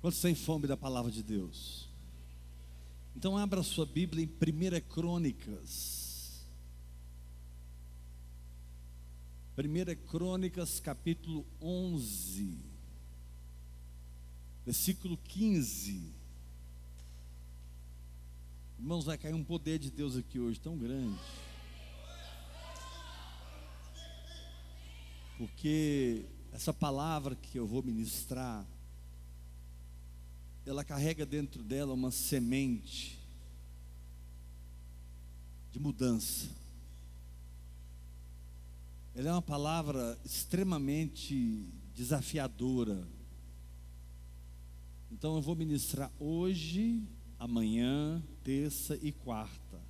Quantos têm fome da palavra de Deus? Então abra sua Bíblia em 1 Crônicas. 1 Crônicas, capítulo 11, versículo 15. Irmãos, vai cair um poder de Deus aqui hoje tão grande. Porque essa palavra que eu vou ministrar, ela carrega dentro dela uma semente de mudança. Ela é uma palavra extremamente desafiadora. Então eu vou ministrar hoje, amanhã, terça e quarta.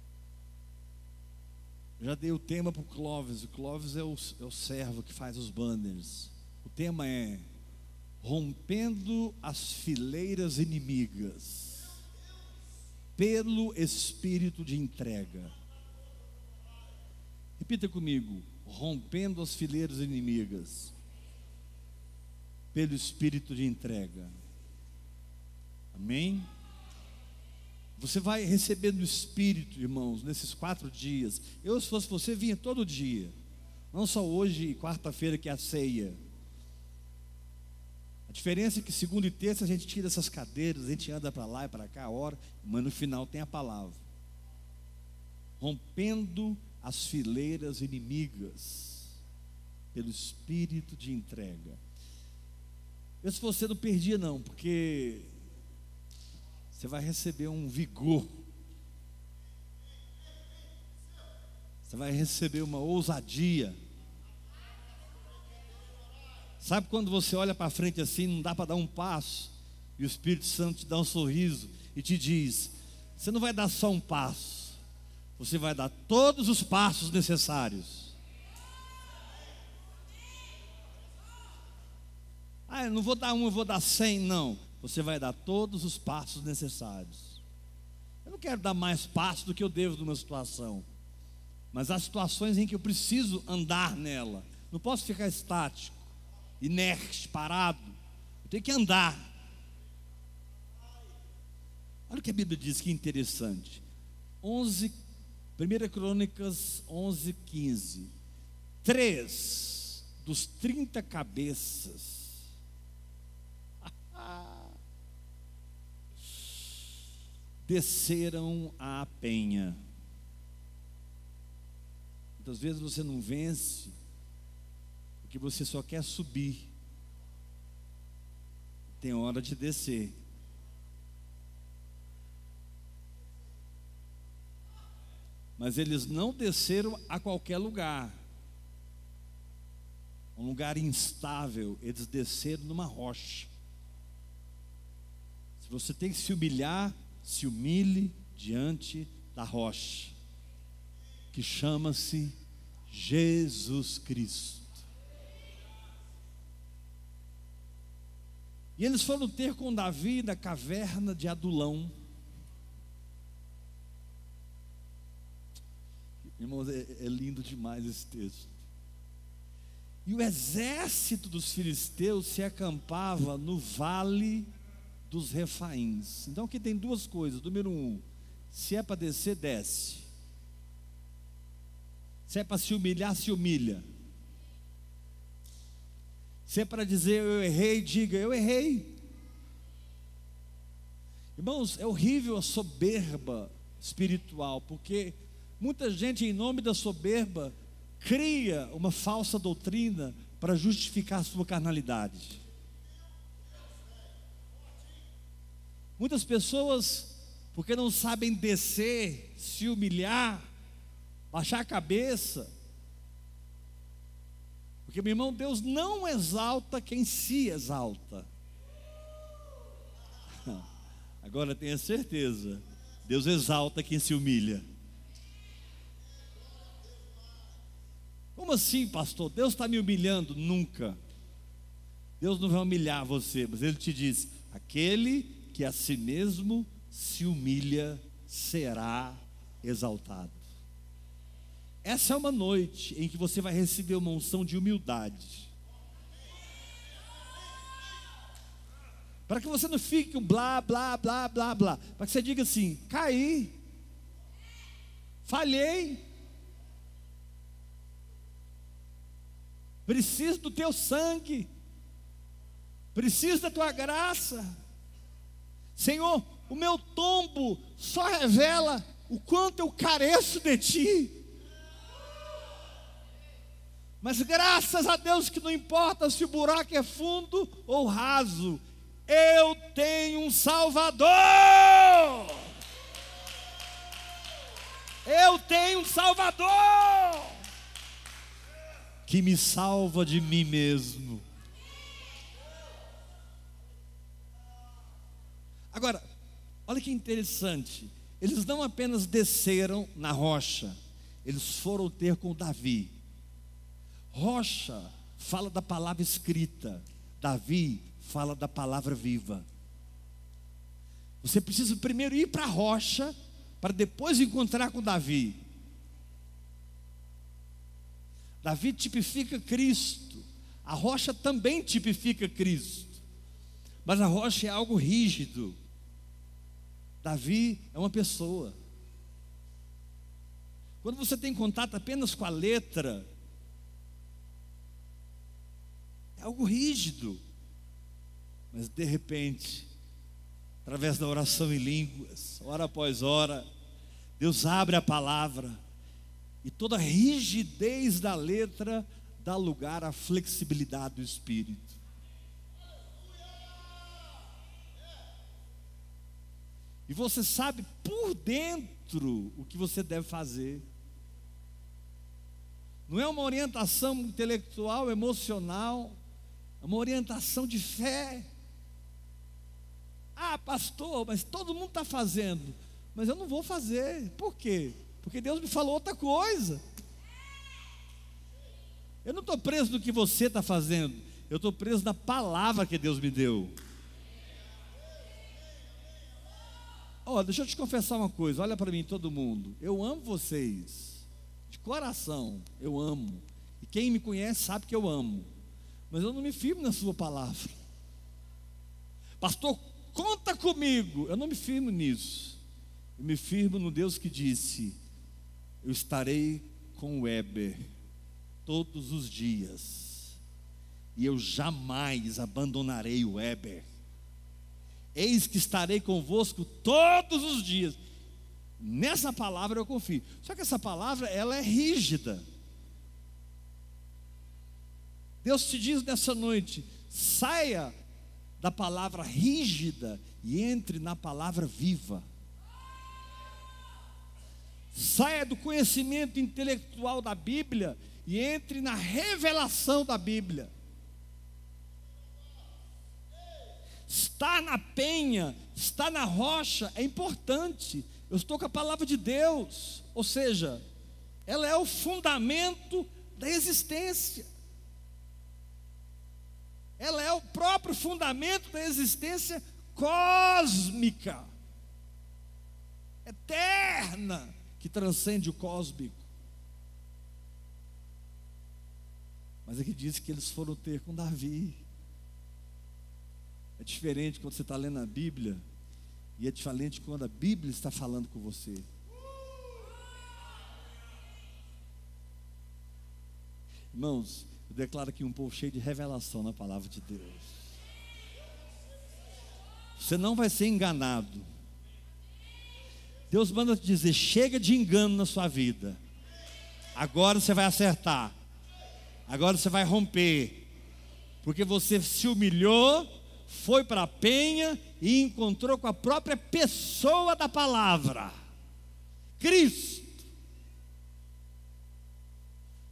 Já dei o tema para o Clóvis. O Clóvis é o, é o servo que faz os banners. O tema é Rompendo as fileiras inimigas pelo espírito de entrega. Repita comigo: rompendo as fileiras inimigas pelo espírito de entrega. Amém? Você vai recebendo o Espírito, irmãos, nesses quatro dias. Eu, se fosse você, vinha todo dia. Não só hoje quarta-feira, que é a ceia. A diferença é que segunda e terça a gente tira essas cadeiras, a gente anda para lá e para cá, a hora, mas no final tem a palavra. Rompendo as fileiras inimigas pelo espírito de entrega. Eu se você não perdia não, porque você vai receber um vigor. Você vai receber uma ousadia. Sabe quando você olha para frente assim, não dá para dar um passo, e o Espírito Santo te dá um sorriso e te diz: Você não vai dar só um passo, você vai dar todos os passos necessários. Ah, eu não vou dar um, eu vou dar cem, não você vai dar todos os passos necessários. Eu não quero dar mais passos do que eu devo numa situação, mas há situações em que eu preciso andar nela. Não posso ficar estático, inerte, parado. Eu tenho que andar. Olha o que a Bíblia diz que interessante. 11, 1 Crônicas 11, 15. Três dos 30 cabeças desceram à penha. Muitas vezes você não vence porque você só quer subir. Tem hora de descer. Mas eles não desceram a qualquer lugar. Um lugar instável, eles desceram numa rocha. Se você tem que se humilhar, se humilhe diante da rocha, que chama-se Jesus Cristo. E eles foram ter com Davi na caverna de Adulão. Irmãos, é, é lindo demais esse texto. E o exército dos filisteus se acampava no vale dos refaíns. Então aqui tem duas coisas. Número um, se é para descer, desce. Se é para se humilhar, se humilha. Se é para dizer eu errei, diga eu errei. Irmãos, é horrível a soberba espiritual, porque muita gente, em nome da soberba, cria uma falsa doutrina para justificar a sua carnalidade. Muitas pessoas, porque não sabem descer, se humilhar, baixar a cabeça. Porque, meu irmão, Deus não exalta quem se exalta. Agora tenha certeza, Deus exalta quem se humilha. Como assim, pastor? Deus está me humilhando? Nunca. Deus não vai humilhar você, mas Ele te diz: aquele que a si mesmo se humilha será exaltado. Essa é uma noite em que você vai receber uma unção de humildade. Para que você não fique um blá, blá, blá, blá, blá. Para que você diga assim: caí, falhei, preciso do teu sangue, preciso da tua graça. Senhor, o meu tombo só revela o quanto eu careço de ti. Mas graças a Deus que não importa se o buraco é fundo ou raso, eu tenho um Salvador. Eu tenho um Salvador que me salva de mim mesmo. Agora, olha que interessante. Eles não apenas desceram na rocha, eles foram ter com Davi. Rocha fala da palavra escrita, Davi fala da palavra viva. Você precisa primeiro ir para a rocha, para depois encontrar com Davi. Davi tipifica Cristo, a rocha também tipifica Cristo, mas a rocha é algo rígido. Davi é uma pessoa. Quando você tem contato apenas com a letra, é algo rígido. Mas de repente, através da oração em línguas, hora após hora, Deus abre a palavra e toda a rigidez da letra dá lugar à flexibilidade do espírito. E você sabe por dentro o que você deve fazer. Não é uma orientação intelectual, emocional, uma orientação de fé. Ah, pastor, mas todo mundo está fazendo, mas eu não vou fazer. Por quê? Porque Deus me falou outra coisa. Eu não estou preso no que você está fazendo, eu estou preso na palavra que Deus me deu. Ó, oh, deixa eu te confessar uma coisa, olha para mim todo mundo. Eu amo vocês. De coração, eu amo. E quem me conhece sabe que eu amo. Mas eu não me firmo na sua palavra. Pastor, conta comigo. Eu não me firmo nisso. Eu me firmo no Deus que disse: Eu estarei com o Weber todos os dias. E eu jamais abandonarei o Weber. Eis que estarei convosco todos os dias. Nessa palavra eu confio. Só que essa palavra ela é rígida. Deus te diz nessa noite: saia da palavra rígida e entre na palavra viva. Saia do conhecimento intelectual da Bíblia e entre na revelação da Bíblia. Estar na penha, estar na rocha é importante. Eu estou com a palavra de Deus, ou seja, ela é o fundamento da existência. Ela é o próprio fundamento da existência cósmica, eterna, que transcende o cósmico. Mas aqui diz que eles foram ter com Davi. É diferente quando você está lendo a Bíblia, e é diferente quando a Bíblia está falando com você. Irmãos, eu declaro aqui um povo cheio de revelação na palavra de Deus. Você não vai ser enganado. Deus manda te dizer: chega de engano na sua vida. Agora você vai acertar. Agora você vai romper. Porque você se humilhou, foi para a penha e encontrou com a própria pessoa da palavra. Cristo.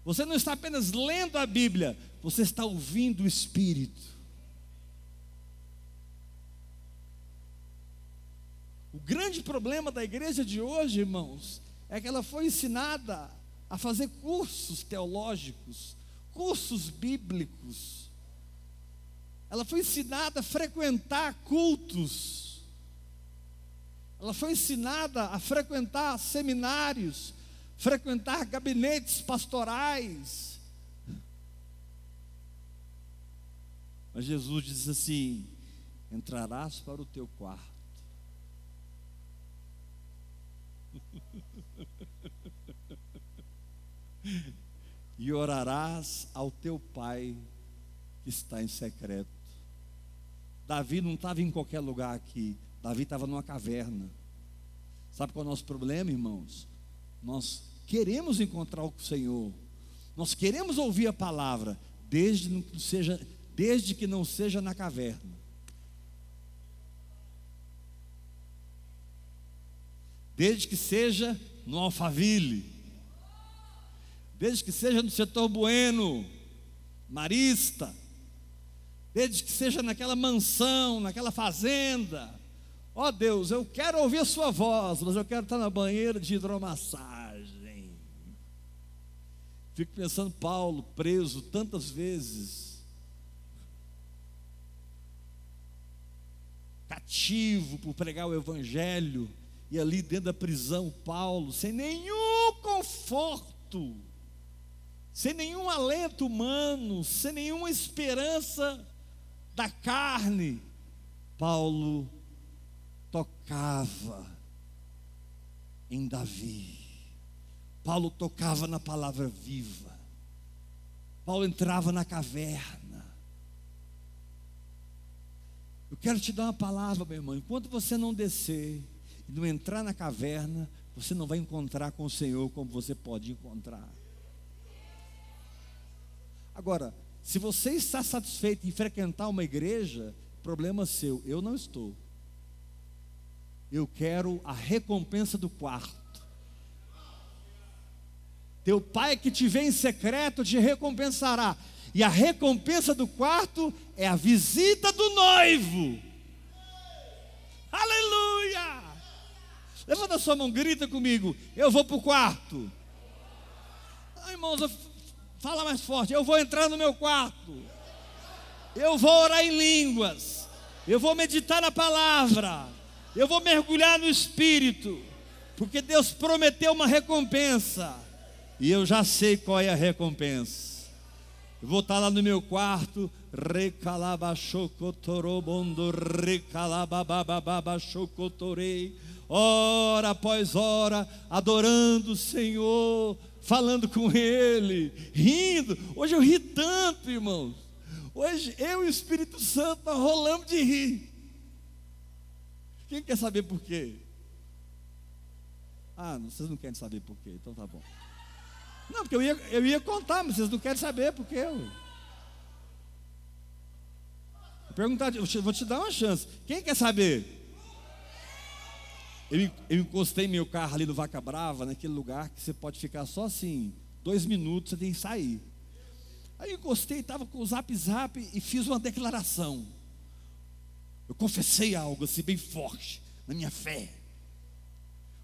Você não está apenas lendo a Bíblia, você está ouvindo o Espírito. O grande problema da igreja de hoje, irmãos, é que ela foi ensinada a fazer cursos teológicos, cursos bíblicos. Ela foi ensinada a frequentar cultos. Ela foi ensinada a frequentar seminários, frequentar gabinetes pastorais. Mas Jesus diz assim: entrarás para o teu quarto. e orarás ao teu pai que está em secreto. Davi não estava em qualquer lugar aqui, Davi estava numa caverna. Sabe qual é o nosso problema, irmãos? Nós queremos encontrar o Senhor, nós queremos ouvir a palavra, desde que, seja, desde que não seja na caverna. Desde que seja no Alphaville, desde que seja no setor bueno, marista, desde que seja naquela mansão, naquela fazenda. Ó oh Deus, eu quero ouvir a sua voz, mas eu quero estar na banheira de hidromassagem. Fico pensando, Paulo, preso tantas vezes, cativo por pregar o Evangelho, e ali dentro da prisão, Paulo, sem nenhum conforto, sem nenhum alento humano, sem nenhuma esperança da carne, Paulo tocava em Davi. Paulo tocava na palavra viva. Paulo entrava na caverna. Eu quero te dar uma palavra, meu irmão. Enquanto você não descer e não entrar na caverna, você não vai encontrar com o Senhor como você pode encontrar. Agora, se você está satisfeito em frequentar uma igreja, problema seu, eu não estou. Eu quero a recompensa do quarto. Teu pai que te vê em secreto te recompensará. E a recompensa do quarto é a visita do noivo. Aleluia! Levanta sua mão, grita comigo. Eu vou para o quarto. Ah, irmãos, Fala mais forte. Eu vou entrar no meu quarto. Eu vou orar em línguas. Eu vou meditar na palavra. Eu vou mergulhar no espírito. Porque Deus prometeu uma recompensa. E eu já sei qual é a recompensa. Vou estar lá no meu quarto, recalabachocotorobondo, recalababababachocotorei, hora após hora, adorando o Senhor, falando com ele, rindo. Hoje eu ri tanto, irmãos. Hoje eu e o Espírito Santo nós rolamos de rir. Quem quer saber por quê? Ah, vocês não querem saber por quê, então tá bom. Não, porque eu ia, eu ia contar, mas vocês não querem saber por quê. Eu. Perguntar, eu vou te dar uma chance. Quem quer saber? Eu, eu encostei meu carro ali no Vaca Brava, naquele lugar que você pode ficar só assim, dois minutos, você tem que sair. Aí eu encostei, estava com o zap zap e fiz uma declaração. Eu confessei algo assim bem forte na minha fé.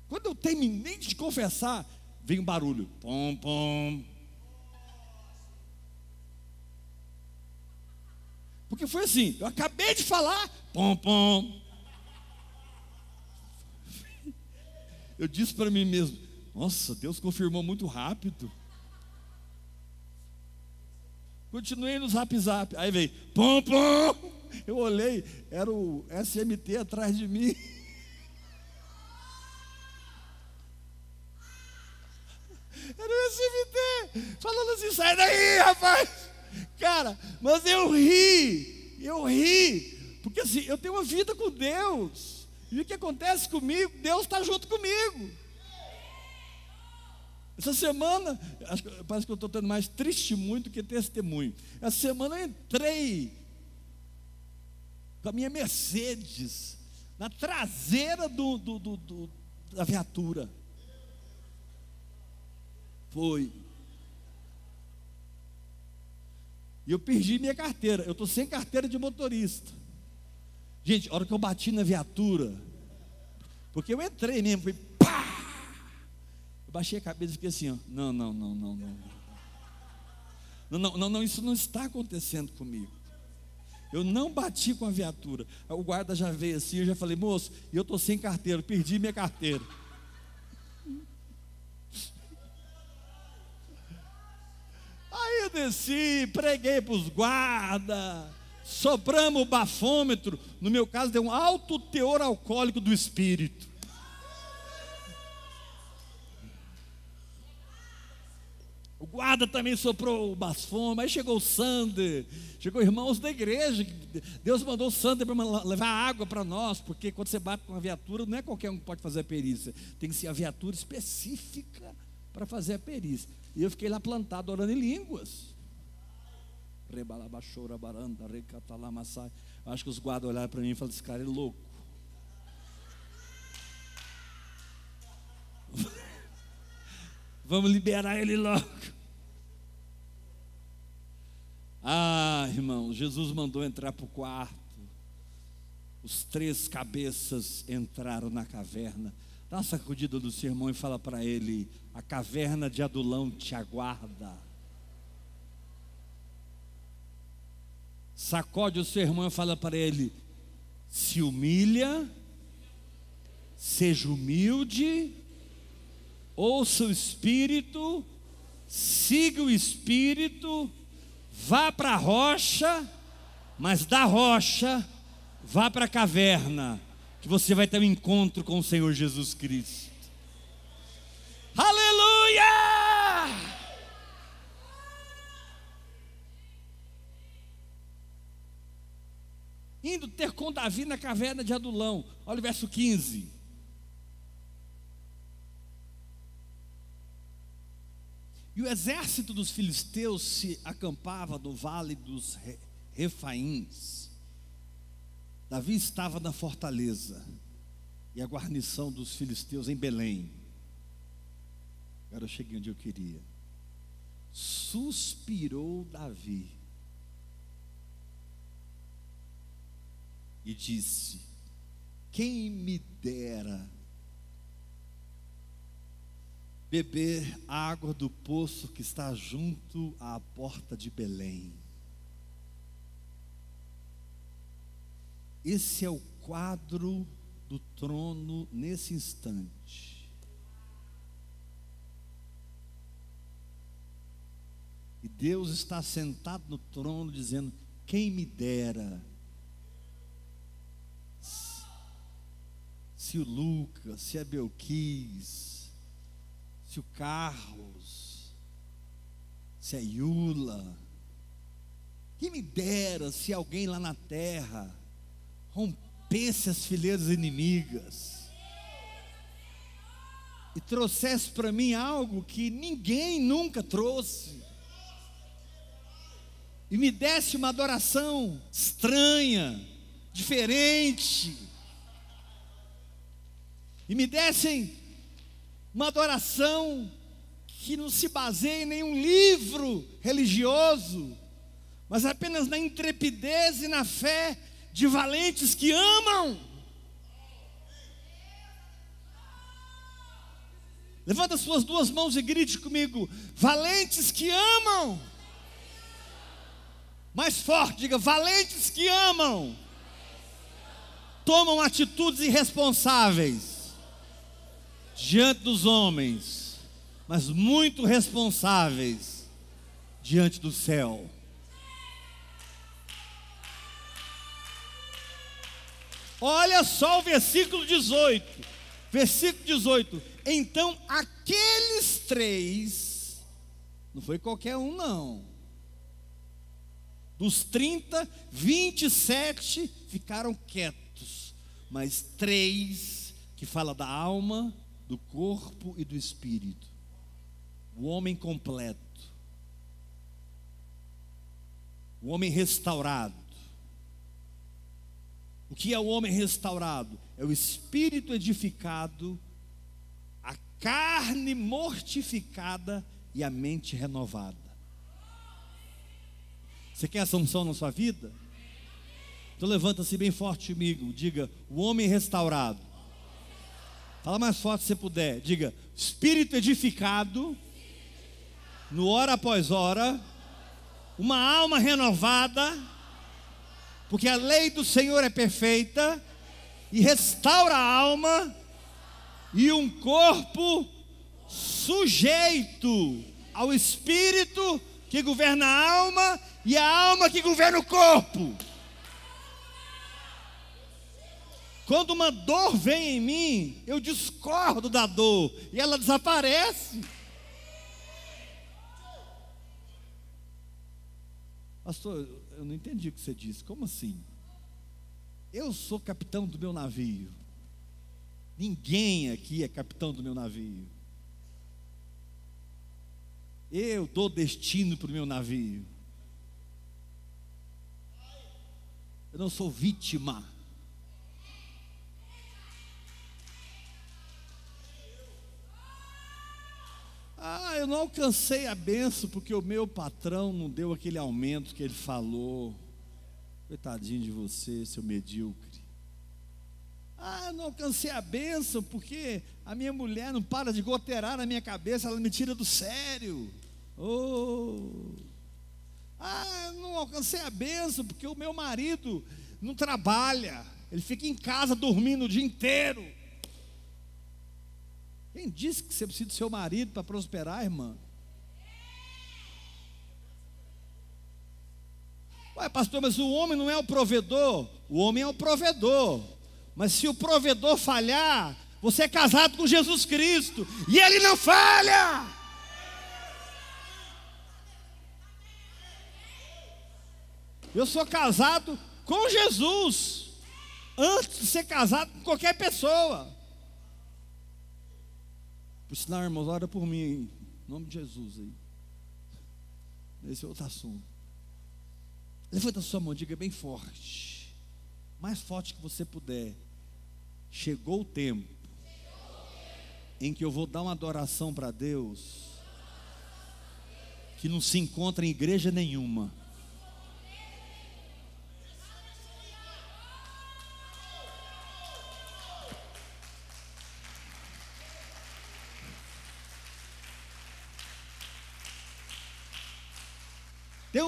Quando eu terminei de confessar, veio um barulho. Pom, pom. Porque foi assim, eu acabei de falar, pom, pom. eu disse para mim mesmo: Nossa, Deus confirmou muito rápido. Continuei no zap zap. Aí veio, pom, pom. Eu olhei, era o SMT atrás de mim. Era o SMT, falando assim: sai daí, rapaz. Cara, mas eu ri, eu ri, porque assim, eu tenho uma vida com Deus. E o que acontece comigo? Deus está junto comigo. Essa semana, parece que eu estou tendo mais testemunho do que testemunho. Essa semana eu entrei com a minha Mercedes na traseira do, do, do, do da viatura. Foi. E eu perdi minha carteira. Eu estou sem carteira de motorista. Gente, a hora que eu bati na viatura, porque eu entrei mesmo, fui pá! Eu baixei a cabeça e fiquei assim, ó, não, não, não, não, não. Não, não, não, não, isso não está acontecendo comigo. Eu não bati com a viatura. O guarda já veio assim, eu já falei, moço, eu estou sem carteira, perdi minha carteira. Aí eu desci, preguei para os guardas, sopramos o bafômetro, no meu caso deu um alto teor alcoólico do espírito. O guarda também soprou o bafômetro, aí chegou o Sander, chegou irmãos da igreja, Deus mandou o Sander para levar água para nós, porque quando você bate com uma viatura, não é qualquer um que pode fazer a perícia, tem que ser a viatura específica para fazer a perícia. E eu fiquei lá plantado orando em línguas. Acho que os guardas olharam para mim e falaram: esse cara é louco. Vamos liberar ele logo. Ah, irmão, Jesus mandou entrar para o quarto. Os três cabeças entraram na caverna. Dá uma sacudida do seu irmão e fala para ele: a caverna de Adulão te aguarda. Sacode o seu irmão e fala para ele: se humilha, seja humilde, ouça o Espírito, siga o Espírito, vá para a rocha, mas da rocha, vá para a caverna, que você vai ter um encontro com o Senhor Jesus Cristo. Aleluia! indo ter com Davi na caverna de Adulão. Olha o verso 15. E o exército dos filisteus se acampava no vale dos Refaíns. Davi estava na fortaleza e a guarnição dos filisteus em Belém. Agora eu cheguei onde eu queria. Suspirou Davi e disse: Quem me dera beber água do poço que está junto à porta de Belém. Esse é o quadro do trono nesse instante. E Deus está sentado no trono dizendo: Quem me dera se o Lucas, se a Belquis, se o Carlos, se a Yula, que me dera se alguém lá na terra rompesse as fileiras inimigas e trouxesse para mim algo que ninguém nunca trouxe. E me desse uma adoração estranha, diferente e me dessem uma adoração que não se baseia em nenhum livro religioso, mas apenas na intrepidez e na fé de valentes que amam. Levanta suas duas mãos e grite comigo: valentes que amam. Mais forte, diga: valentes que amam. Tomam atitudes irresponsáveis diante dos homens, mas muito responsáveis diante do céu. Olha só o versículo 18. Versículo 18. Então aqueles três, não foi qualquer um, não. Dos 30, 27 ficaram quietos, mas três, que fala da alma, do corpo e do espírito. O homem completo. O homem restaurado. O que é o homem restaurado? É o espírito edificado, a carne mortificada e a mente renovada. Você quer essa unção na sua vida? Então levanta-se bem forte comigo, diga: o homem restaurado Fala mais forte se puder. Diga: espírito edificado, no hora após hora, uma alma renovada, porque a lei do Senhor é perfeita e restaura a alma e um corpo sujeito ao espírito que governa a alma e a alma que governa o corpo. Quando uma dor vem em mim, eu discordo da dor e ela desaparece. Pastor, eu não entendi o que você disse. Como assim? Eu sou capitão do meu navio. Ninguém aqui é capitão do meu navio. Eu dou destino para o meu navio. Eu não sou vítima. Eu não alcancei a benção porque o meu patrão não deu aquele aumento que ele falou. Coitadinho de você, seu medíocre. Ah, eu não alcancei a benção porque a minha mulher não para de goteirar na minha cabeça, ela me tira do sério. Oh. Ah, eu não alcancei a benção porque o meu marido não trabalha, ele fica em casa dormindo o dia inteiro. Quem disse que você precisa do seu marido para prosperar, irmã? Ué, pastor, mas o homem não é o provedor? O homem é o provedor. Mas se o provedor falhar, você é casado com Jesus Cristo e ele não falha. Eu sou casado com Jesus, antes de ser casado com qualquer pessoa. Por sinal, irmãos, ora por mim, em nome de Jesus aí. Esse é outro assunto. Levanta sua mão, diga bem forte. Mais forte que você puder. Chegou o tempo em que eu vou dar uma adoração para Deus que não se encontra em igreja nenhuma.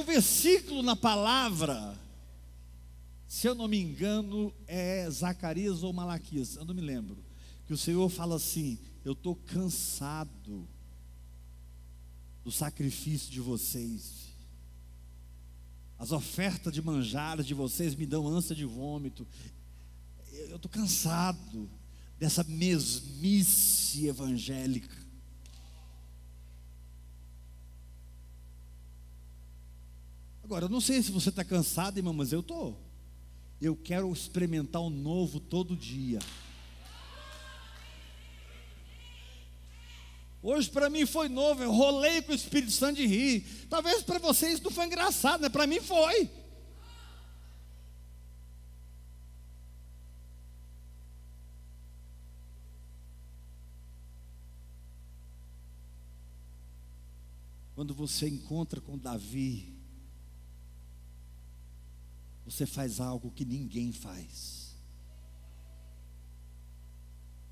Versículo na palavra, se eu não me engano, é Zacarias ou Malaquias, eu não me lembro, que o Senhor fala assim: Eu estou cansado do sacrifício de vocês. As ofertas de manjares de vocês me dão ânsia de vômito. Eu estou cansado dessa mesmice evangélica. Agora, eu não sei se você está cansado, irmão, mas eu estou. Eu quero experimentar o novo todo dia. Hoje para mim foi novo, eu rolei com o Espírito Santo de rir. Talvez para vocês não foi engraçado, né? Para mim foi. Quando você encontra com Davi, você faz algo que ninguém faz.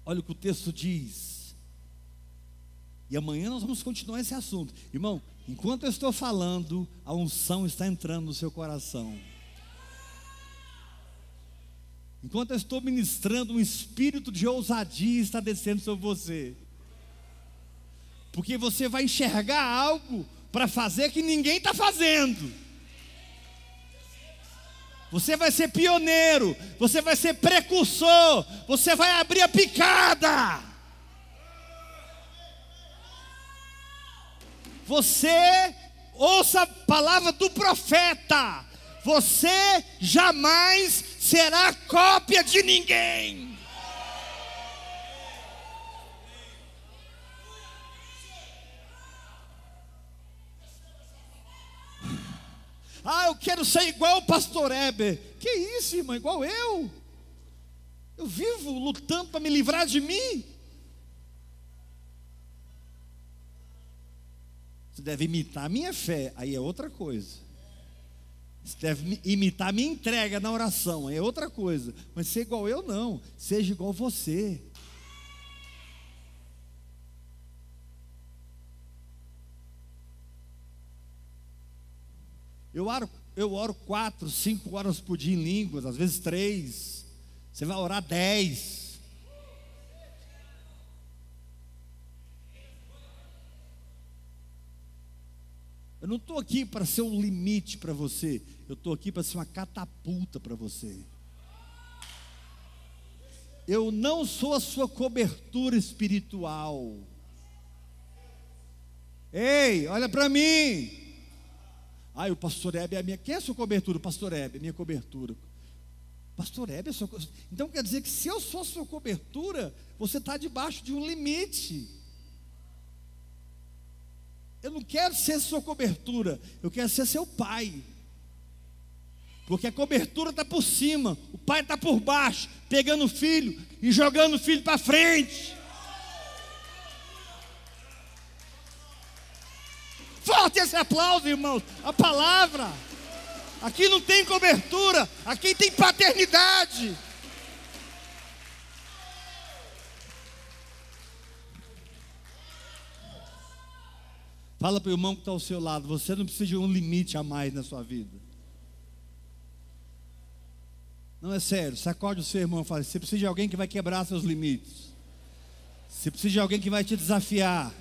Olha o que o texto diz. E amanhã nós vamos continuar esse assunto. Irmão, enquanto eu estou falando, a unção está entrando no seu coração. Enquanto eu estou ministrando, um espírito de ousadia está descendo sobre você. Porque você vai enxergar algo para fazer que ninguém está fazendo. Você vai ser pioneiro, você vai ser precursor, você vai abrir a picada. Você ouça a palavra do profeta. Você jamais será cópia de ninguém. Ah, eu quero ser igual o pastor Heber. Que isso, irmão? Igual eu? Eu vivo lutando para me livrar de mim. Você deve imitar a minha fé, aí é outra coisa. Você deve imitar a minha entrega na oração, aí é outra coisa. Mas ser igual eu, não. Seja igual você. Eu oro, eu oro quatro, cinco horas por dia em línguas, às vezes três. Você vai orar dez. Eu não estou aqui para ser um limite para você. Eu estou aqui para ser uma catapulta para você. Eu não sou a sua cobertura espiritual. Ei, olha para mim. Ai, o pastor Hebe é a minha. Quem é a sua cobertura? O pastor Hebe, minha cobertura. Pastor Hebe é a sua Então quer dizer que se eu sou sua cobertura, você está debaixo de um limite. Eu não quero ser sua cobertura, eu quero ser seu pai. Porque a cobertura está por cima, o pai está por baixo, pegando o filho e jogando o filho para frente. Forte esse aplauso, irmãos. A palavra. Aqui não tem cobertura, aqui tem paternidade. Fala para o irmão que está ao seu lado, você não precisa de um limite a mais na sua vida. Não é sério, sacode o seu irmão e fala: você precisa de alguém que vai quebrar seus limites. Você precisa de alguém que vai te desafiar.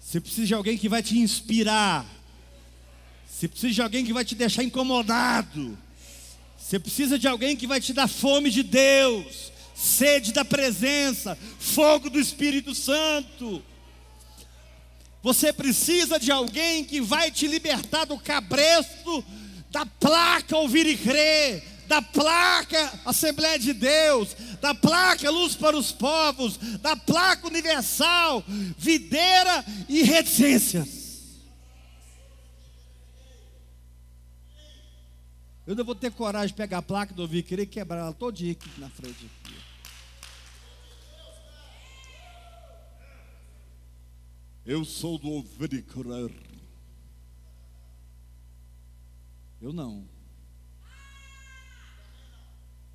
Você precisa de alguém que vai te inspirar. Você precisa de alguém que vai te deixar incomodado. Você precisa de alguém que vai te dar fome de Deus, sede da presença, fogo do Espírito Santo. Você precisa de alguém que vai te libertar do cabresto da placa ouvir e crer, da placa Assembleia de Deus, da placa Luz para os Povos, da placa Universal, Videira e Reticências. Eu não vou ter coragem de pegar a placa do ouvir querer quebrar ela todinha aqui na frente. Aqui. Eu sou do ouvir e crer. Eu não.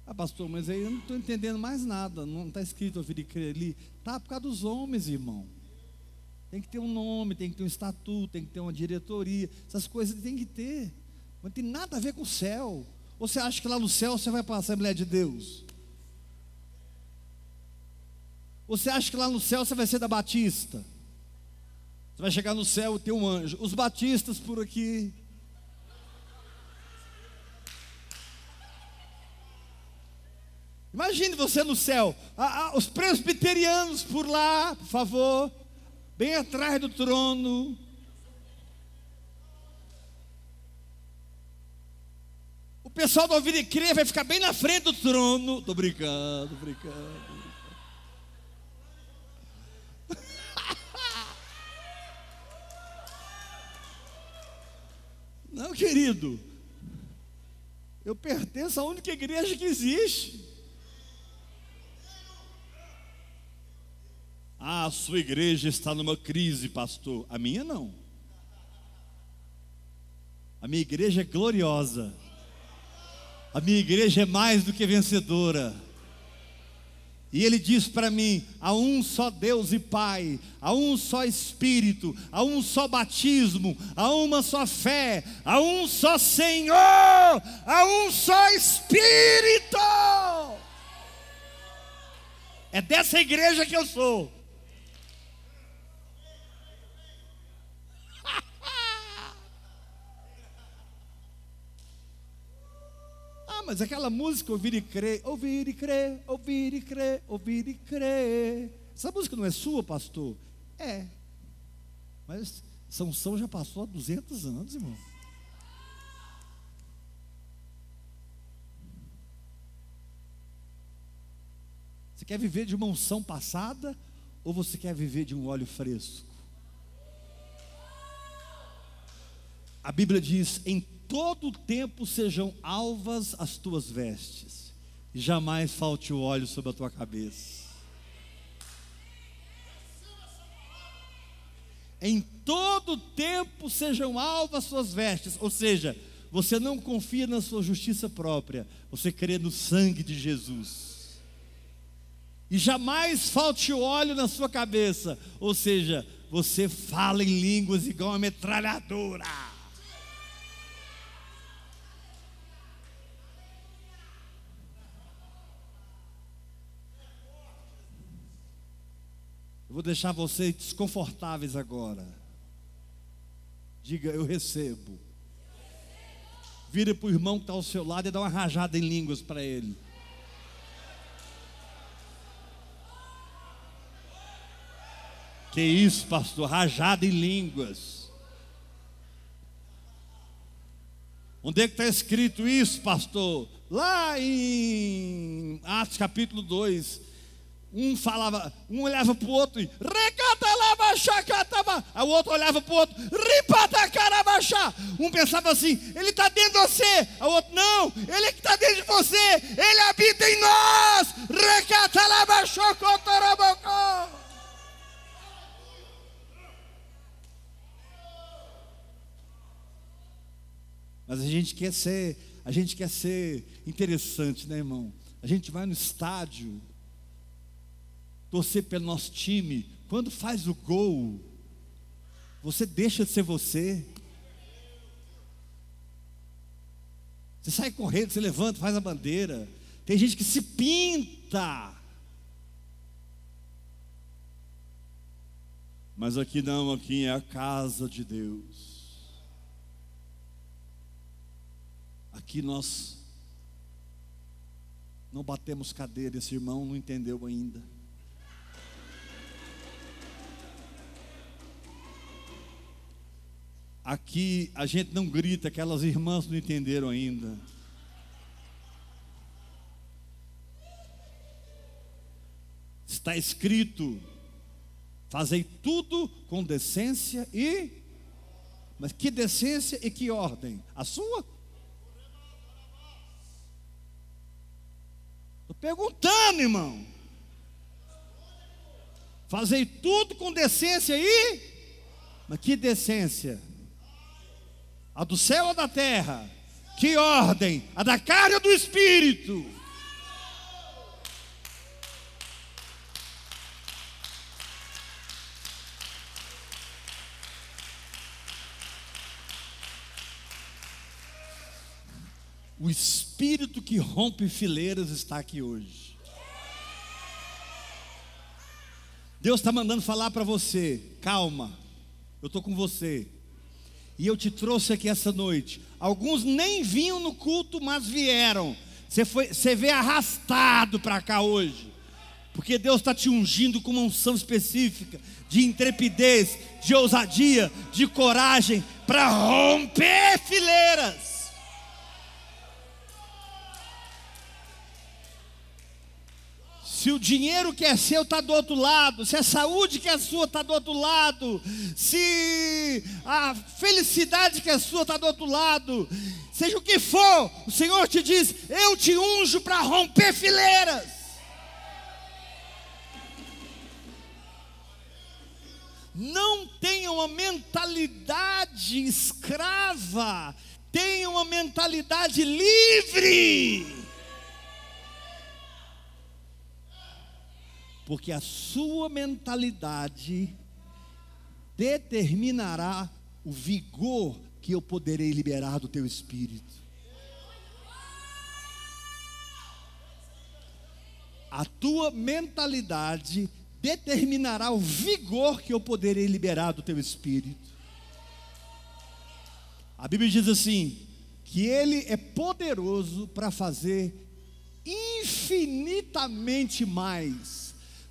Ah, pastor, mas aí eu não estou entendendo mais nada. Não está escrito ouvir e crer ali. Está por causa dos homens, irmão. Tem que ter um nome, tem que ter um estatuto, tem que ter uma diretoria. Essas coisas tem que ter. Não tem nada a ver com o céu. Ou você acha que lá no céu você vai para a Assembleia de Deus? Você acha que lá no céu você vai ser da Batista? Você vai chegar no céu e ter um anjo. Os batistas por aqui, Imagine você no céu, ah, ah, os presbiterianos por lá, por favor, bem atrás do trono. O pessoal do ouvir e crer vai ficar bem na frente do trono. Estou brincando, brincando. Não, querido. Eu pertenço à única igreja que existe. Ah, a sua igreja está numa crise, pastor. A minha não. A minha igreja é gloriosa. A minha igreja é mais do que vencedora. E ele diz para mim: há um só Deus e Pai, há um só Espírito, há um só batismo, há uma só fé, há um só Senhor, há um só Espírito. É dessa igreja que eu sou. Mas aquela música ouvir e crer, ouvir e crer, ouvir e crer, ouvir e crer. Essa música não é sua, pastor? É. Mas São São já passou há 200 anos, irmão. Você quer viver de uma unção passada ou você quer viver de um óleo fresco? A Bíblia diz: em todo o tempo sejam alvas as tuas vestes, e jamais falte o óleo sobre a tua cabeça. Em todo tempo sejam alvas as suas vestes, ou seja, você não confia na sua justiça própria, você crê no sangue de Jesus. E jamais falte o óleo na sua cabeça, ou seja, você fala em línguas igual uma metralhadora. Eu vou deixar vocês desconfortáveis agora. Diga, eu recebo. Vira para o irmão que está ao seu lado e dá uma rajada em línguas para ele. Que isso, pastor? Rajada em línguas. Onde é que está escrito isso, pastor? Lá em Atos capítulo 2. Um falava, um olhava para o outro e Aí o outro olhava para o outro, Um pensava assim, ele está dentro de você. O outro, não, ele é que está dentro de você. Ele habita em nós. Mas a gente quer ser, a gente quer ser interessante, né, irmão? A gente vai no estádio torcer pelo nosso time. Quando faz o gol, você deixa de ser você. Você sai correndo, você levanta, faz a bandeira. Tem gente que se pinta. Mas aqui não, aqui é a casa de Deus. Aqui nós não batemos cadeira, esse irmão não entendeu ainda. Aqui a gente não grita, aquelas irmãs não entenderam ainda. Está escrito: fazei tudo com decência e. Mas que decência e que ordem? A sua? Estou perguntando, irmão. Fazei tudo com decência e. Mas que decência? A do céu ou da terra? Que ordem? A da carne ou do espírito? O espírito que rompe fileiras está aqui hoje. Deus está mandando falar para você: calma, eu estou com você. E eu te trouxe aqui essa noite. Alguns nem vinham no culto, mas vieram. Você, foi, você veio arrastado para cá hoje. Porque Deus está te ungindo com uma unção específica de intrepidez, de ousadia, de coragem para romper fileiras. Se o dinheiro que é seu está do outro lado, se a saúde que é sua está do outro lado, se a felicidade que é sua está do outro lado, seja o que for, o Senhor te diz: Eu te unjo para romper fileiras. Não tenha uma mentalidade escrava, tenha uma mentalidade livre. Porque a sua mentalidade determinará o vigor que eu poderei liberar do teu espírito. A tua mentalidade determinará o vigor que eu poderei liberar do teu espírito. A Bíblia diz assim: que Ele é poderoso para fazer infinitamente mais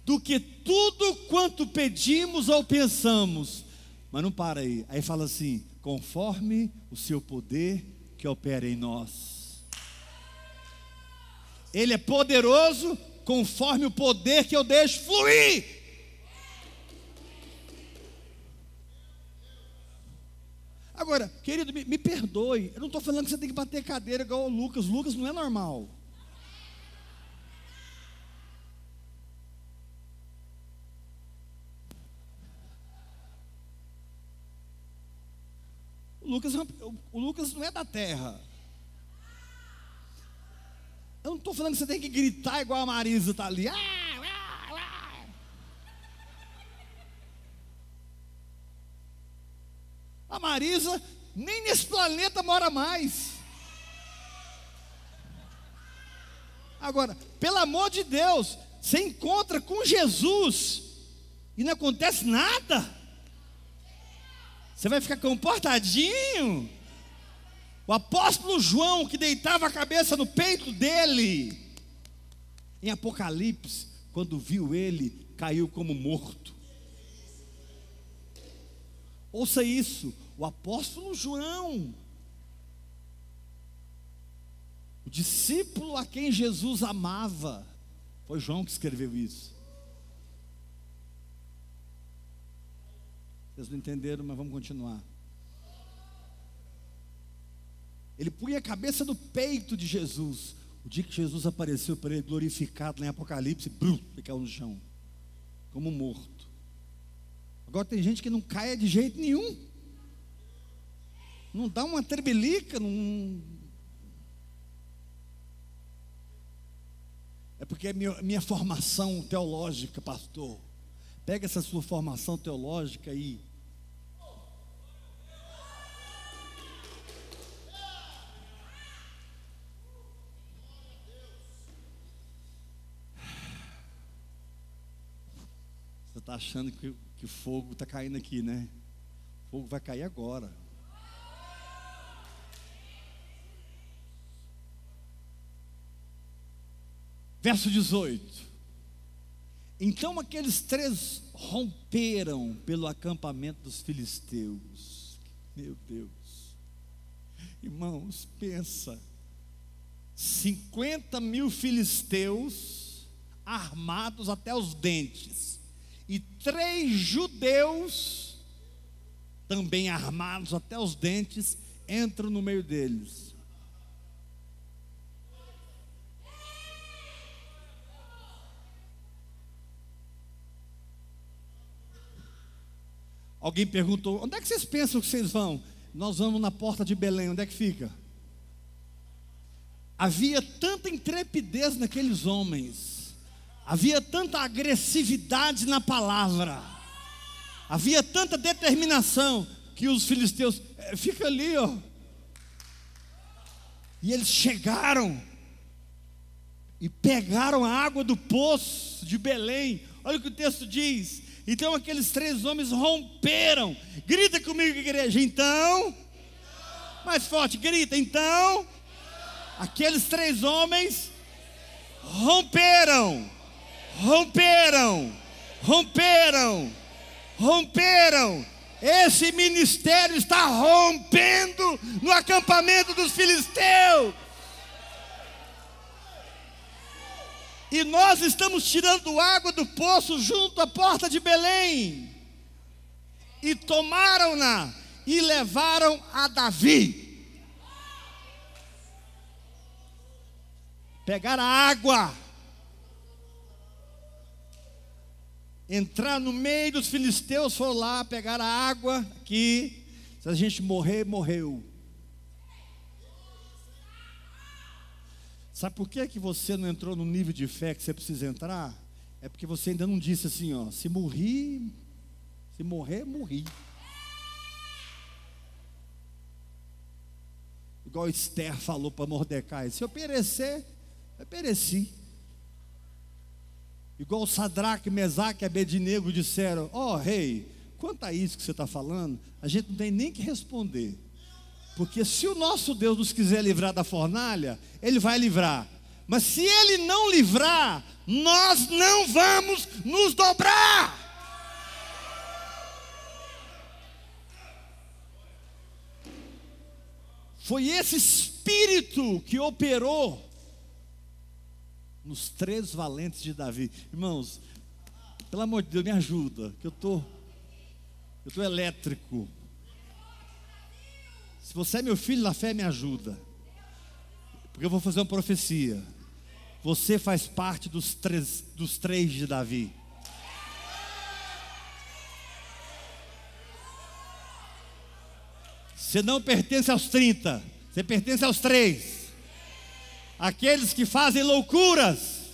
do que tudo quanto pedimos ou pensamos. Mas não para aí. Aí fala assim: conforme o seu poder que opera em nós. Ele é poderoso conforme o poder que eu deixo fluir. Agora, querido, me, me perdoe. Eu não estou falando que você tem que bater cadeira igual o Lucas. Lucas não é normal. Lucas, o Lucas não é da terra. Eu não estou falando que você tem que gritar igual a Marisa está ali. Ah, ah, ah. A Marisa nem nesse planeta mora mais. Agora, pelo amor de Deus, você encontra com Jesus e não acontece nada. Você vai ficar comportadinho? O apóstolo João, que deitava a cabeça no peito dele, em Apocalipse, quando viu ele, caiu como morto. Ouça isso, o apóstolo João, o discípulo a quem Jesus amava, foi João que escreveu isso. Vocês não entenderam, mas vamos continuar. Ele punha a cabeça no peito de Jesus. O dia que Jesus apareceu para ele, glorificado lá em Apocalipse, brum, ficou no chão, como morto. Agora tem gente que não caia de jeito nenhum. Não dá uma trebelica, não. É porque é minha, minha formação teológica, pastor. Pega essa sua formação teológica e Você está achando que, que fogo está caindo aqui, né? O fogo vai cair agora. Verso 18. Então aqueles três romperam pelo acampamento dos filisteus. Meu Deus. Irmãos, pensa. 50 mil filisteus armados até os dentes. E três judeus, também armados até os dentes, entram no meio deles. Alguém perguntou: onde é que vocês pensam que vocês vão? Nós vamos na porta de Belém, onde é que fica? Havia tanta intrepidez naqueles homens, havia tanta agressividade na palavra, havia tanta determinação que os filisteus, é, fica ali, ó. E eles chegaram e pegaram a água do poço de Belém. Olha o que o texto diz: então aqueles três homens romperam. Grita comigo, igreja. Então, mais forte, grita. Então, aqueles três homens romperam, romperam, romperam, romperam. Esse ministério está rompendo no acampamento dos filisteus. E nós estamos tirando água do poço junto à porta de Belém. E tomaram-na e levaram a Davi. Pegaram a água. Entrar no meio dos filisteus, foram lá, pegar a água aqui. Se a gente morrer, morreu. Sabe por que, que você não entrou no nível de fé que você precisa entrar? É porque você ainda não disse assim, ó, se morrer, se morrer, morri. Igual Esther falou para Mordecai, se eu perecer, eu pereci. Igual Sadraque, Mesaque e Abednego disseram, ó oh, rei, quanto a isso que você está falando, a gente não tem nem que responder. Porque se o nosso Deus nos quiser livrar da fornalha, Ele vai livrar. Mas se Ele não livrar, nós não vamos nos dobrar. Foi esse espírito que operou nos três valentes de Davi. Irmãos, pelo amor de Deus, me ajuda, que eu tô eu tô elétrico. Se você é meu filho na fé, me ajuda. Porque eu vou fazer uma profecia. Você faz parte dos três, dos três de Davi. Você não pertence aos 30, você pertence aos três. Aqueles que fazem loucuras,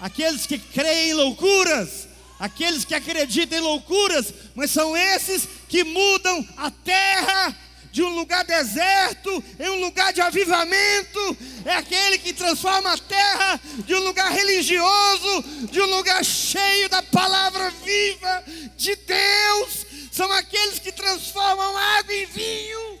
aqueles que creem em loucuras, aqueles que acreditam em loucuras, mas são esses que mudam a terra de um lugar deserto em um lugar de avivamento, é aquele que transforma a terra de um lugar religioso, de um lugar cheio da palavra viva de Deus, são aqueles que transformam água em vinho.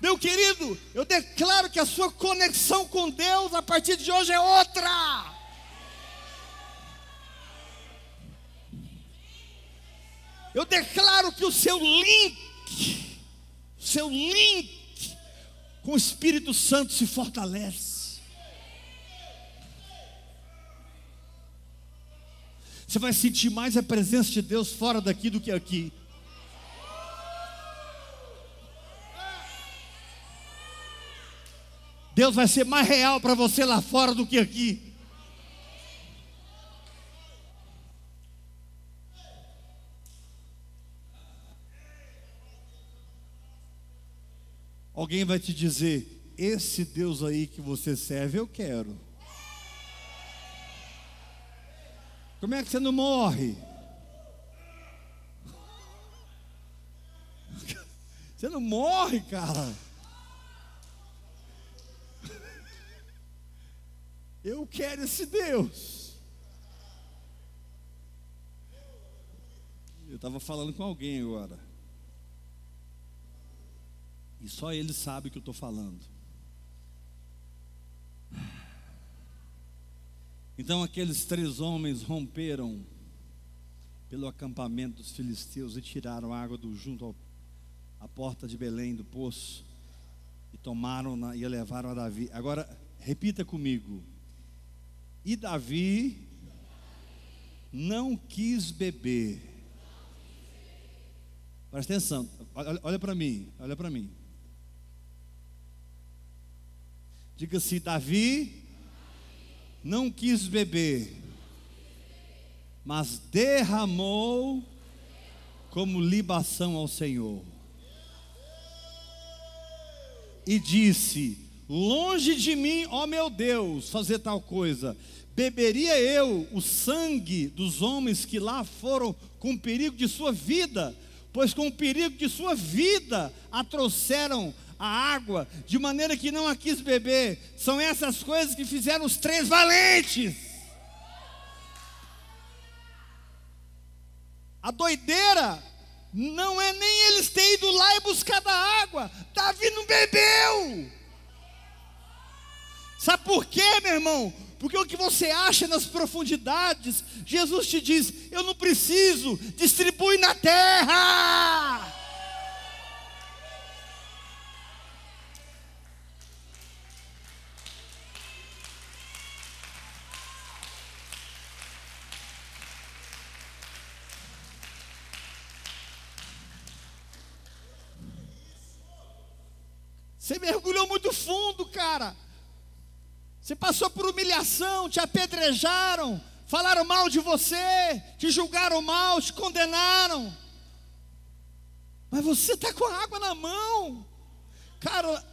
Meu querido, eu declaro que a sua conexão com Deus a partir de hoje é outra. Eu declaro que o seu link, o seu link com o Espírito Santo se fortalece. Você vai sentir mais a presença de Deus fora daqui do que aqui. Deus vai ser mais real para você lá fora do que aqui. Alguém vai te dizer: esse Deus aí que você serve, eu quero. Como é que você não morre? Você não morre, cara. Eu quero esse Deus. Eu estava falando com alguém agora. Só ele sabe o que eu estou falando. Então aqueles três homens romperam pelo acampamento dos filisteus e tiraram água do junto à porta de Belém do poço e tomaram na, e levaram a Davi. Agora repita comigo. E Davi não quis beber. Presta atenção, olha, olha para mim, olha para mim. Diga assim: Davi não quis beber, mas derramou como libação ao Senhor. E disse: Longe de mim, ó meu Deus, fazer tal coisa. Beberia eu o sangue dos homens que lá foram com perigo de sua vida, pois com perigo de sua vida a trouxeram a água, de maneira que não a quis beber. São essas coisas que fizeram os três valentes. A doideira não é nem eles terem ido lá e buscado a água. Davi não bebeu. Sabe por quê, meu irmão? Porque o que você acha nas profundidades, Jesus te diz: eu não preciso, distribui na terra. Você mergulhou muito fundo, cara. Você passou por humilhação, te apedrejaram, falaram mal de você, te julgaram mal, te condenaram. Mas você está com a água na mão. Cara,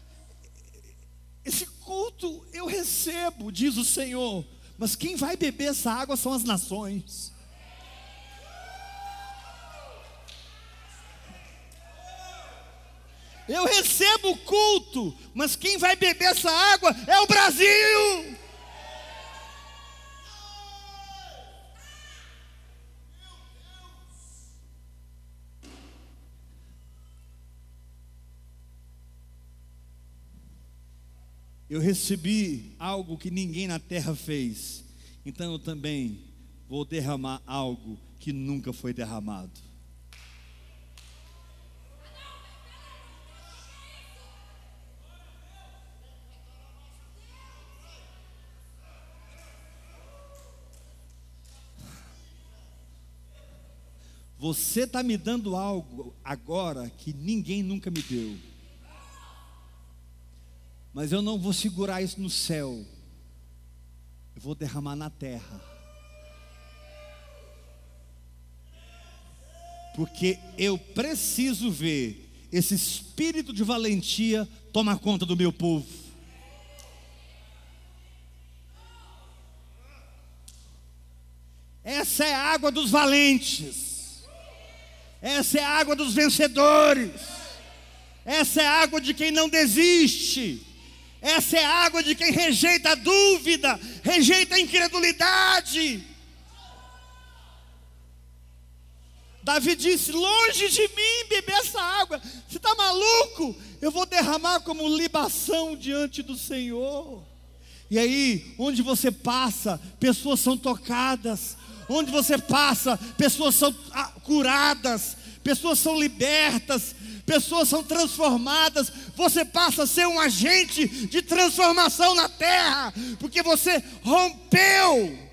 esse culto eu recebo, diz o Senhor. Mas quem vai beber essa água são as nações. Eu recebo o culto, mas quem vai beber essa água é o Brasil. Eu recebi algo que ninguém na terra fez, então eu também vou derramar algo que nunca foi derramado. Você está me dando algo agora que ninguém nunca me deu. Mas eu não vou segurar isso no céu. Eu vou derramar na terra. Porque eu preciso ver esse espírito de valentia tomar conta do meu povo. Essa é a água dos valentes. Essa é a água dos vencedores. Essa é a água de quem não desiste. Essa é a água de quem rejeita a dúvida, rejeita a incredulidade. Davi disse: Longe de mim beber essa água. Você está maluco? Eu vou derramar como libação diante do Senhor. E aí, onde você passa, pessoas são tocadas. Onde você passa, pessoas são ah, curadas, pessoas são libertas, pessoas são transformadas. Você passa a ser um agente de transformação na terra, porque você rompeu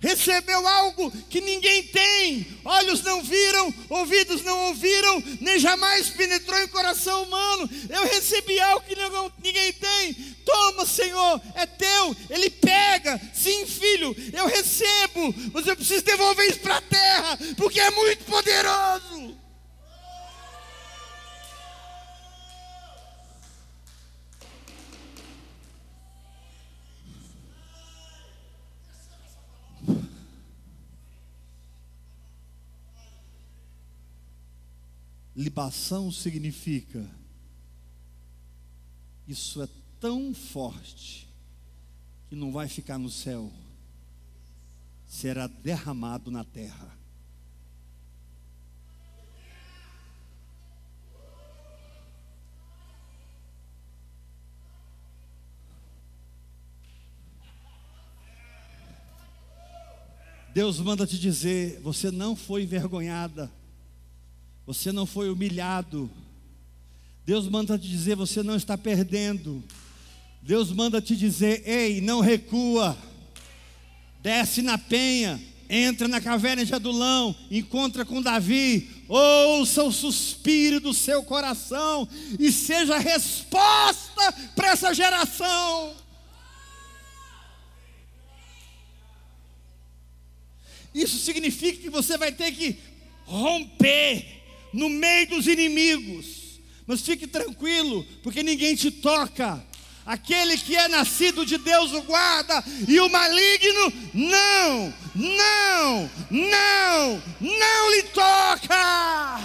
recebeu algo que ninguém tem, olhos não viram, ouvidos não ouviram, nem jamais penetrou em coração humano. Eu recebi algo que ninguém tem. Toma, Senhor, é teu. Ele pega, sim, filho, eu recebo, mas eu preciso devolver isso para a terra, porque é muito poderoso. Libação significa isso é tão forte que não vai ficar no céu, será derramado na terra. Deus manda te dizer: você não foi envergonhada. Você não foi humilhado. Deus manda te dizer: você não está perdendo. Deus manda te dizer: ei, não recua. Desce na penha, entra na caverna de Adulão, encontra com Davi, ouça o suspiro do seu coração e seja resposta para essa geração. Isso significa que você vai ter que romper no meio dos inimigos. Mas fique tranquilo, porque ninguém te toca. Aquele que é nascido de Deus o guarda, e o maligno não, não, não, não lhe toca.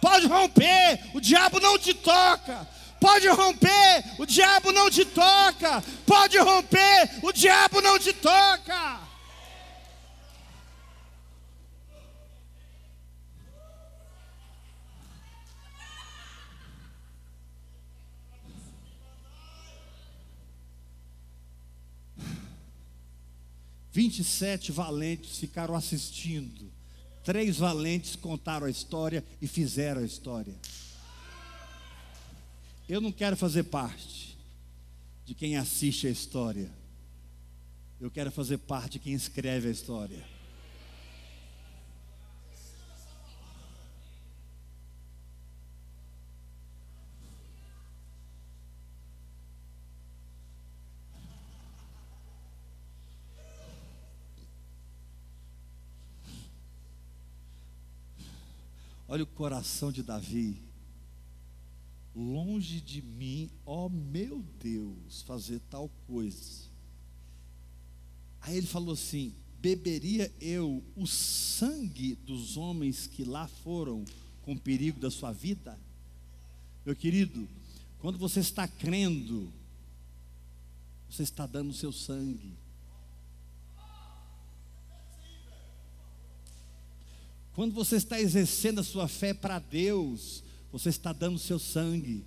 Pode romper, o diabo não te toca. Pode romper, o diabo não te toca. Pode romper, o diabo não te toca. Vinte e sete valentes ficaram assistindo. Três valentes contaram a história e fizeram a história. Eu não quero fazer parte de quem assiste a história. Eu quero fazer parte de quem escreve a história. Olha o coração de Davi. Longe de mim, ó meu Deus, fazer tal coisa. Aí ele falou assim: beberia eu o sangue dos homens que lá foram com perigo da sua vida? Meu querido, quando você está crendo, você está dando o seu sangue. Quando você está exercendo a sua fé para Deus, você está dando o seu sangue.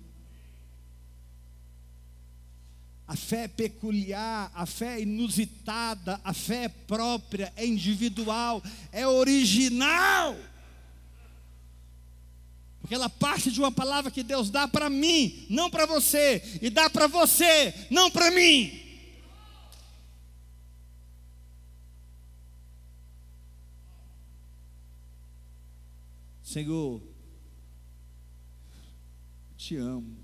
A fé é peculiar, a fé é inusitada, a fé é própria, é individual, é original. Porque ela parte de uma palavra que Deus dá para mim, não para você, e dá para você, não para mim. Senhor, te amo.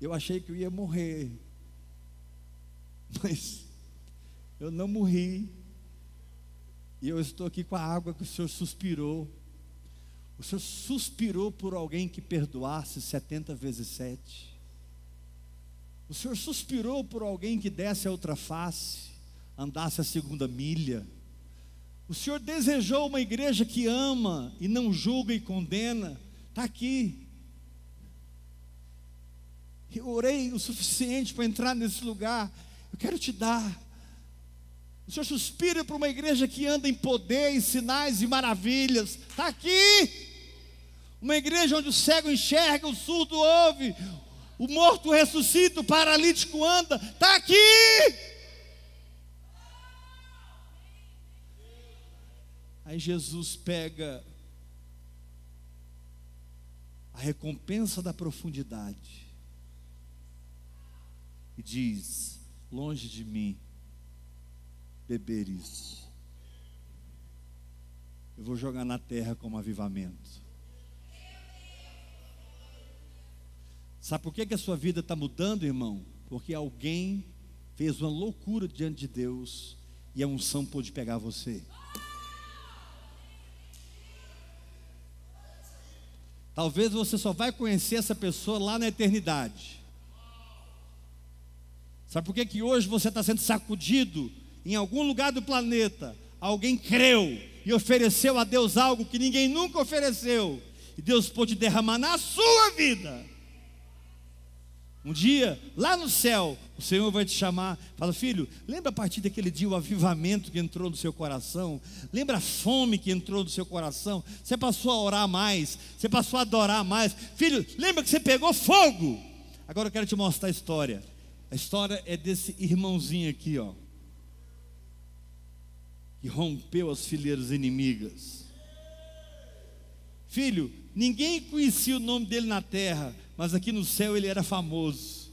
Eu achei que eu ia morrer, mas eu não morri. E eu estou aqui com a água que o Senhor suspirou. O Senhor suspirou por alguém que perdoasse 70 vezes 7. O Senhor suspirou por alguém que desse a outra face, andasse a segunda milha. O Senhor desejou uma igreja que ama e não julga e condena. Está aqui. Eu orei o suficiente para entrar nesse lugar. Eu quero te dar. O Senhor suspira para uma igreja que anda em poder, em sinais e maravilhas. Está aqui. Uma igreja onde o cego enxerga, o surdo ouve, o morto ressuscita, o paralítico anda. Está aqui. Aí Jesus pega a recompensa da profundidade e diz: longe de mim beber isso. Eu vou jogar na terra como avivamento. Sabe por que, que a sua vida está mudando, irmão? Porque alguém fez uma loucura diante de Deus e a unção pôde pegar você. Talvez você só vai conhecer essa pessoa lá na eternidade. Sabe por que, que hoje você está sendo sacudido em algum lugar do planeta? Alguém creu e ofereceu a Deus algo que ninguém nunca ofereceu. E Deus pôde derramar na sua vida. Um dia, lá no céu, o Senhor vai te chamar, fala, filho, lembra a partir daquele dia o avivamento que entrou no seu coração? Lembra a fome que entrou no seu coração? Você passou a orar mais, você passou a adorar mais. Filho, lembra que você pegou fogo? Agora eu quero te mostrar a história. A história é desse irmãozinho aqui, ó. Que rompeu as fileiras inimigas. Filho, ninguém conhecia o nome dele na terra, mas aqui no céu ele era famoso.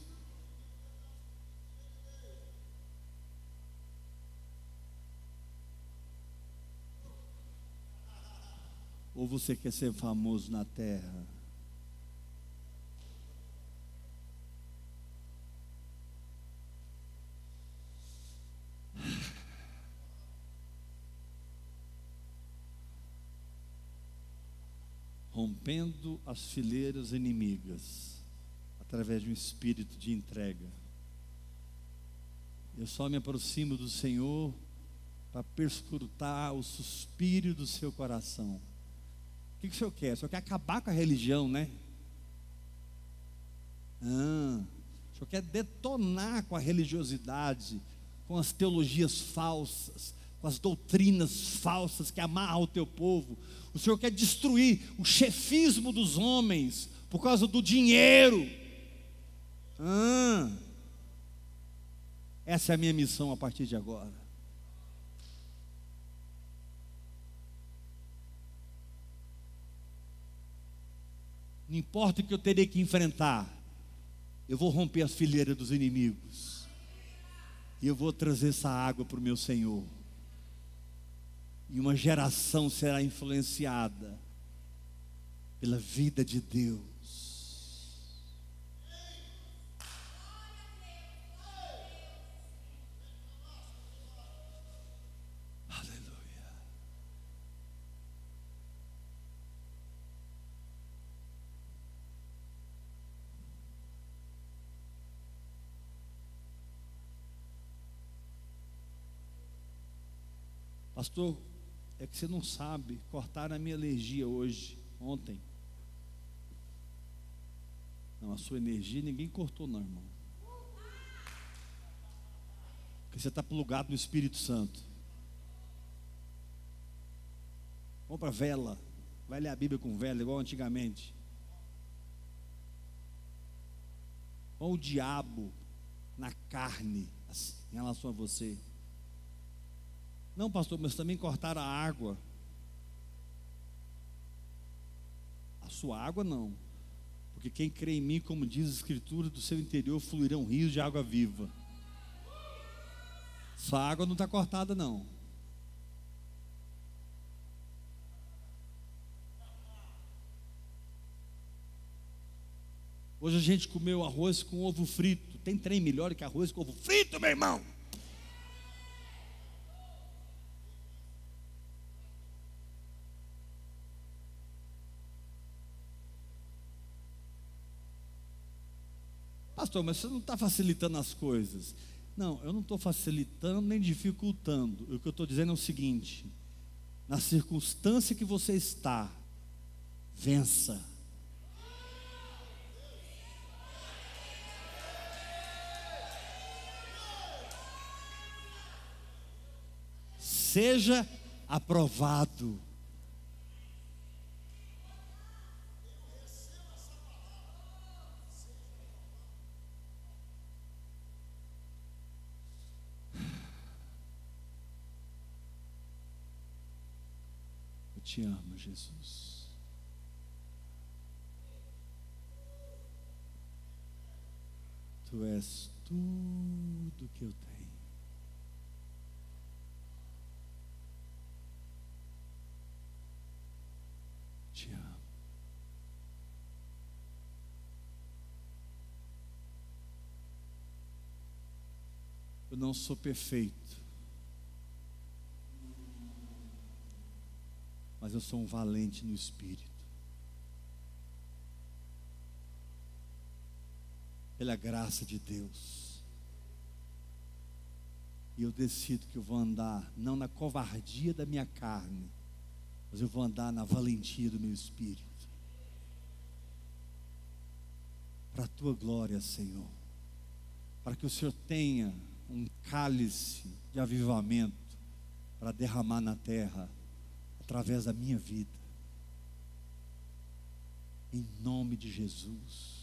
Ou você quer ser famoso na terra? Rompendo as fileiras inimigas, através de um espírito de entrega. Eu só me aproximo do Senhor para perscrutar o suspiro do seu coração. O que, que o Senhor quer? O Senhor quer acabar com a religião, né? Ah, o Senhor quer detonar com a religiosidade, com as teologias falsas, com as doutrinas falsas que amarram o teu povo. O Senhor quer destruir o chefismo dos homens por causa do dinheiro. Ah, essa é a minha missão a partir de agora. Não importa o que eu terei que enfrentar, eu vou romper as fileiras dos inimigos. E eu vou trazer essa água para o meu Senhor e uma geração será influenciada pela vida de Deus. Aleluia. Pastor, é que você não sabe. Cortaram a minha alergia hoje, ontem. Não, a sua energia ninguém cortou, não, irmão. Porque você está plugado no Espírito Santo. Compra vela. Vai ler a Bíblia com vela, igual antigamente. Olha o diabo na carne assim, em relação a você. Não, pastor, mas também cortaram a água. A sua água não. Porque quem crê em mim, como diz a Escritura, do seu interior fluirão rios de água viva. Sua água não está cortada, não. Hoje a gente comeu arroz com ovo frito. Tem trem melhor que arroz com ovo frito, meu irmão? Pastor, mas você não está facilitando as coisas. Não, eu não estou facilitando nem dificultando. O que eu estou dizendo é o seguinte: na circunstância que você está, vença. seja aprovado. Te amo, Jesus. Tu és tudo que eu tenho. Te amo. Eu não sou perfeito. Mas eu sou um valente no espírito. Pela graça de Deus. E eu decido que eu vou andar não na covardia da minha carne, mas eu vou andar na valentia do meu espírito. Para a tua glória, Senhor. Para que o Senhor tenha um cálice de avivamento para derramar na terra através da minha vida. Em nome de Jesus.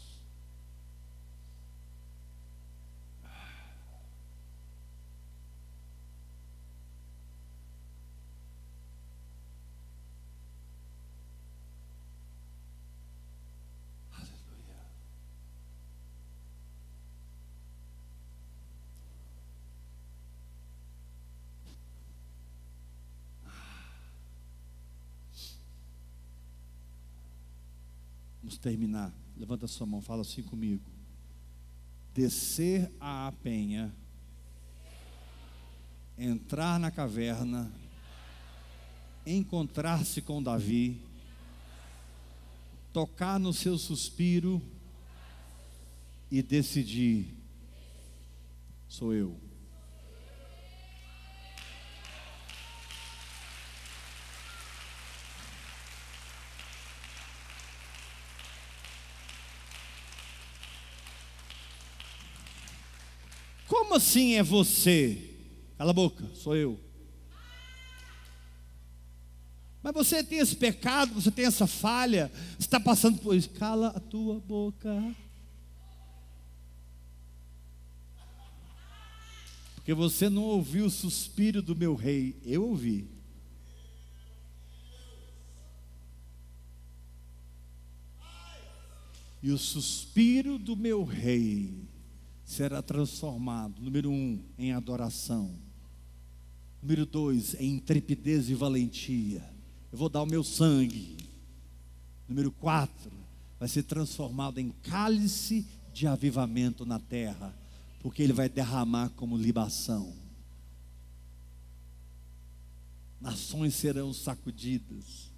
Terminar. Levanta sua mão, fala assim comigo. Descer a penha, entrar na caverna, encontrar-se com Davi, tocar no seu suspiro e decidir: sou eu. Como assim é você? Cala a boca, sou eu. Mas você tem esse pecado, você tem essa falha, você está passando por isso. Cala a tua boca. Porque você não ouviu o suspiro do meu rei, eu ouvi. E o suspiro do meu rei será transformado, número um, em adoração. Número dois, em intrepidez e valentia. Eu vou dar o meu sangue. Número quatro, vai ser transformado em cálice de avivamento na terra, porque ele vai derramar como libação. Nações serão sacudidas,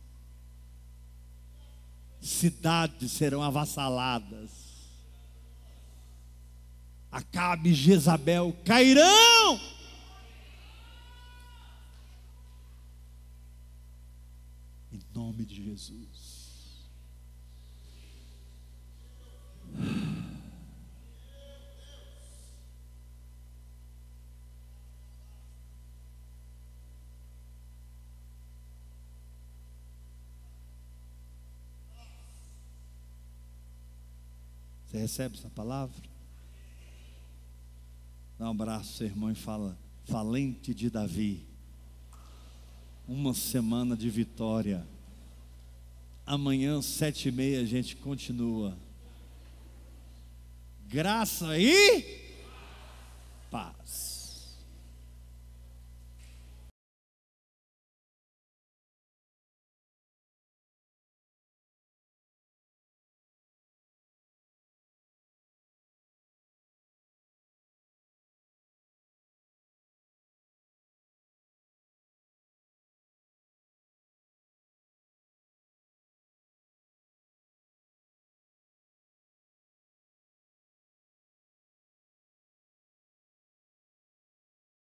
cidades serão avassaladas, Acabe Jezabel cairão. Em nome de Jesus. Você recebe essa palavra? Dá um abraço, irmão, e fala: Valente de Davi. Uma semana de vitória. Amanhã, sete e meia, a gente continua. Graça e paz.